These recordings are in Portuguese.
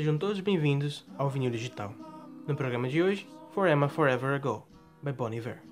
Sejam todos bem-vindos ao Vinil Digital. No programa de hoje, Forever Forever Ago, by Bon Iver.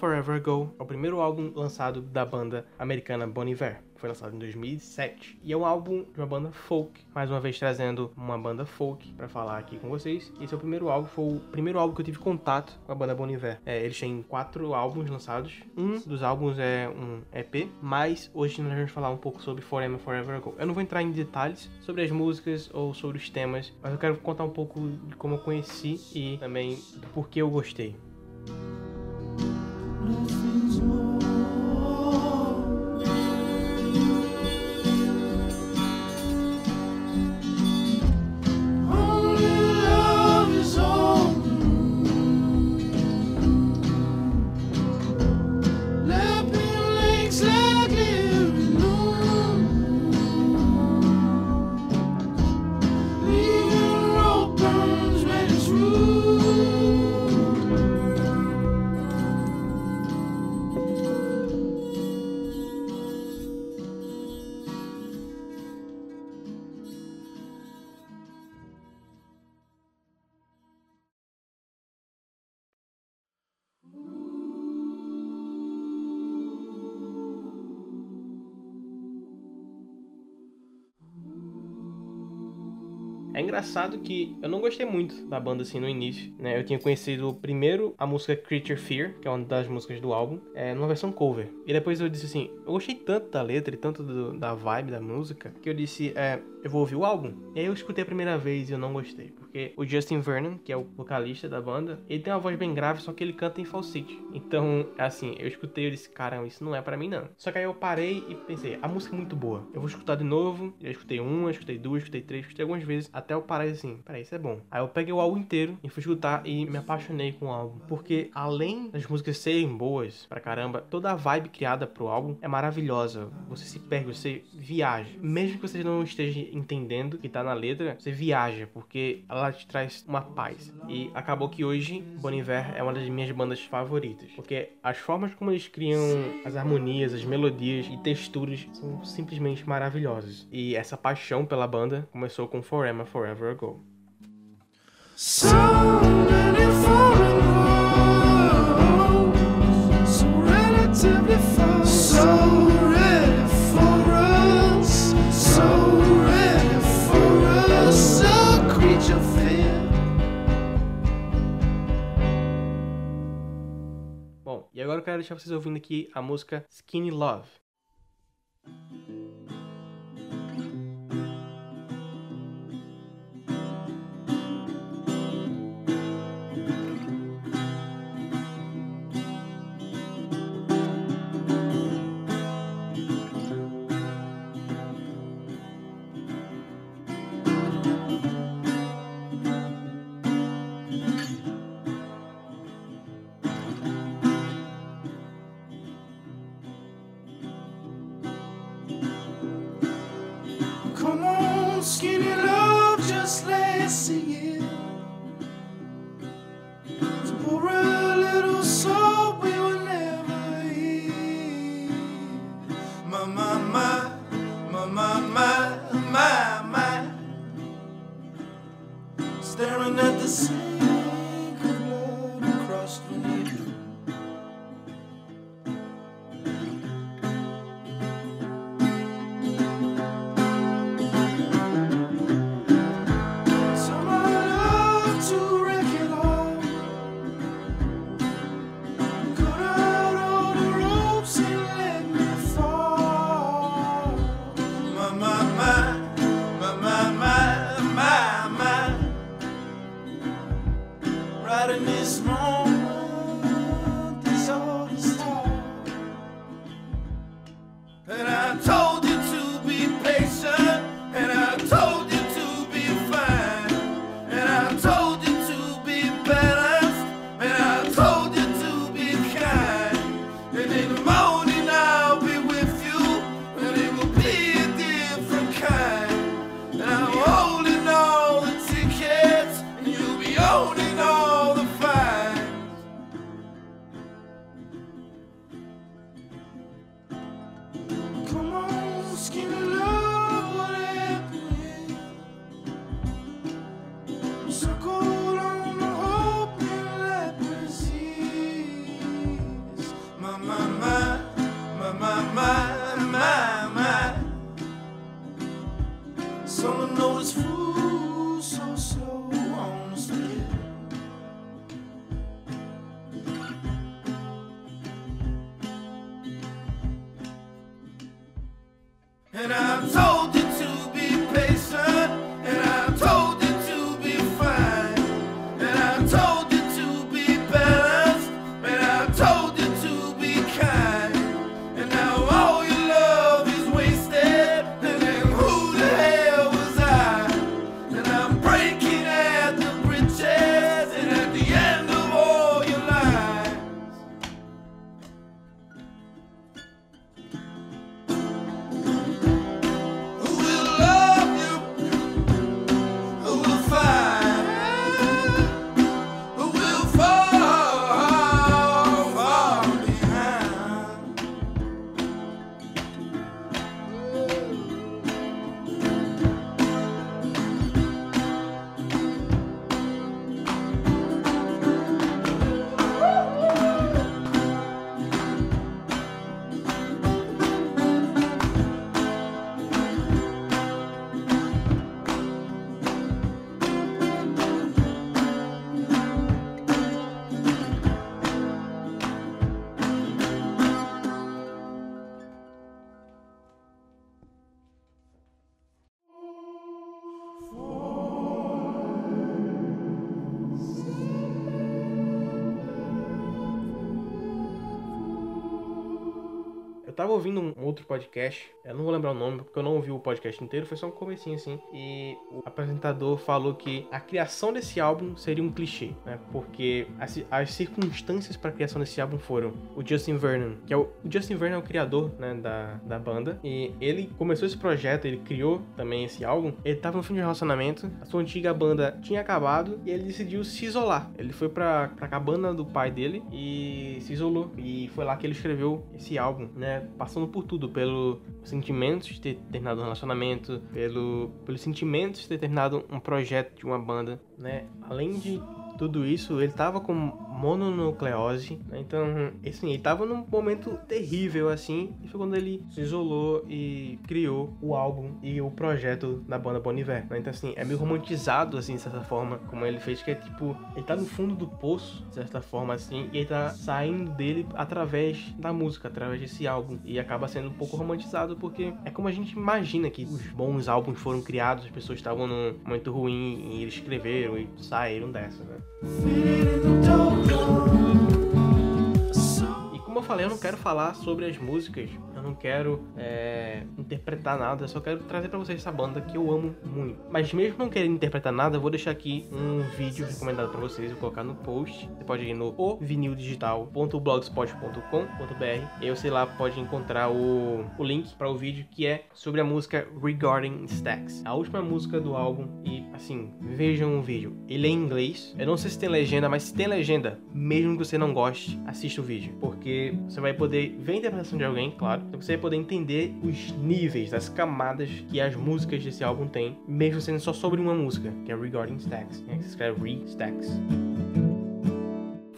Forever Ago é o primeiro álbum lançado da banda americana Bon Iver. Foi lançado em 2007 e é um álbum de uma banda folk, mais uma vez trazendo uma banda folk para falar aqui com vocês. Esse é o primeiro álbum, foi o primeiro álbum que eu tive contato com a banda Bon Iver. É, eles têm quatro álbuns lançados, um dos álbuns é um EP, mas hoje nós vamos falar um pouco sobre Forever Forever Ago. Eu não vou entrar em detalhes sobre as músicas ou sobre os temas, mas eu quero contar um pouco de como eu conheci e também do porquê eu gostei. É engraçado que eu não gostei muito da banda assim no início, né? Eu tinha conhecido primeiro a música Creature Fear, que é uma das músicas do álbum, é, numa versão cover. E depois eu disse assim, eu gostei tanto da letra e tanto do- da vibe da música, que eu disse, é, eu vou ouvir o álbum. E aí eu escutei a primeira vez e eu não gostei, porque o Justin Vernon, que é o vocalista da banda, ele tem uma voz bem grave, só que ele canta em falsete. Então, assim, eu escutei e disse, caramba, isso não é pra mim não. Só que aí eu parei e pensei, a música é muito boa. Eu vou escutar de novo. Eu escutei uma, escutei duas, escutei três, escutei algumas vezes, até eu parar assim, peraí, isso é bom. Aí eu peguei o álbum inteiro e fui escutar e me apaixonei com o álbum. Porque além das músicas serem boas pra caramba, toda a vibe criada pro álbum é maravilhosa. Você se perde, você viaja. Mesmo que você não esteja entendendo que tá na letra, você viaja, porque ela te traz uma paz. E acabou que hoje Bon Iver é uma das minhas bandas favoritas. Porque as formas como eles criam as harmonias, as melodias e texturas são simplesmente maravilhosas. E essa paixão pela banda começou com Forever Forever Ago. So agora eu quero deixar vocês ouvindo aqui a música Skinny Love. Oh. Fool so slow on the. And I'm told. Tava ouvindo um outro podcast, eu não vou lembrar o nome, porque eu não ouvi o podcast inteiro, foi só um comecinho assim, e o apresentador falou que a criação desse álbum seria um clichê, né? Porque as, as circunstâncias para a criação desse álbum foram o Justin Vernon, que é o, o Justin Vernon é o criador, né, da, da banda, e ele começou esse projeto, ele criou também esse álbum, ele tava no fim de um relacionamento, a sua antiga banda tinha acabado, e ele decidiu se isolar. Ele foi pra, pra cabana do pai dele e se isolou, e foi lá que ele escreveu esse álbum, né? Passando por tudo, pelos sentimentos de ter terminado um relacionamento, pelo, pelos sentimentos de ter terminado um projeto de uma banda, né? Além de tudo isso, ele tava com mononucleose, né? então, assim, ele tava num momento terrível, assim, e foi quando ele se isolou e criou o álbum e o projeto da banda Bon Iver, né? Então, assim, é meio romantizado, assim, de certa forma, como ele fez, que é tipo, ele tá no fundo do poço, de certa forma, assim, e ele tá saindo dele através da música, através desse álbum, e acaba sendo um pouco romantizado, porque é como a gente imagina que os bons álbuns foram criados, as pessoas estavam num momento ruim e eles escreveram e saíram dessa, né? Falei, eu não quero falar sobre as músicas, eu não quero é, interpretar nada, eu só quero trazer pra vocês essa banda que eu amo muito. Mas mesmo não querendo interpretar nada, eu vou deixar aqui um vídeo recomendado pra vocês, vou colocar no post. Você pode ir no ovinildigital.blogspot.com.br e você lá pode encontrar o, o link para o vídeo que é sobre a música Regarding Stacks, a última música do álbum. E assim, vejam o vídeo. Ele é em inglês, eu não sei se tem legenda, mas se tem legenda, mesmo que você não goste, assista o vídeo, porque você vai poder ver a interpretação de alguém, claro, então você vai poder entender os níveis, as camadas que as músicas desse álbum têm, mesmo sendo só sobre uma música, que é Regarding Stacks, né? que se escreve Re Stacks.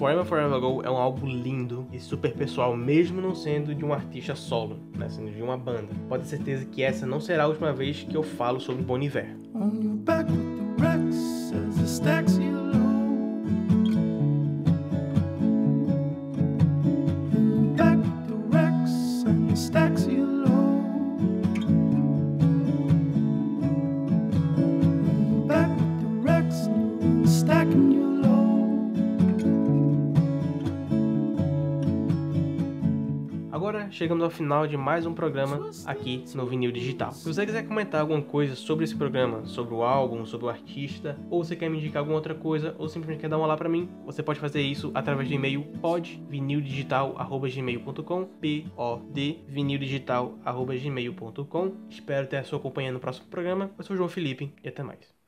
Forever Forever Ago é um álbum lindo e super pessoal, mesmo não sendo de um artista solo, né? sendo de uma banda. Pode ter certeza que essa não será a última vez que eu falo sobre Bon Iver. Agora chegamos ao final de mais um programa aqui no Vinil Digital. Se você quiser comentar alguma coisa sobre esse programa, sobre o álbum, sobre o artista, ou você quer me indicar alguma outra coisa, ou simplesmente quer dar um olá pra mim, você pode fazer isso através do e-mail podvinildigital@gmail.com, p o d vinildigital@gmail.com. Espero ter a sua companhia no próximo programa. Eu sou o João Felipe e até mais.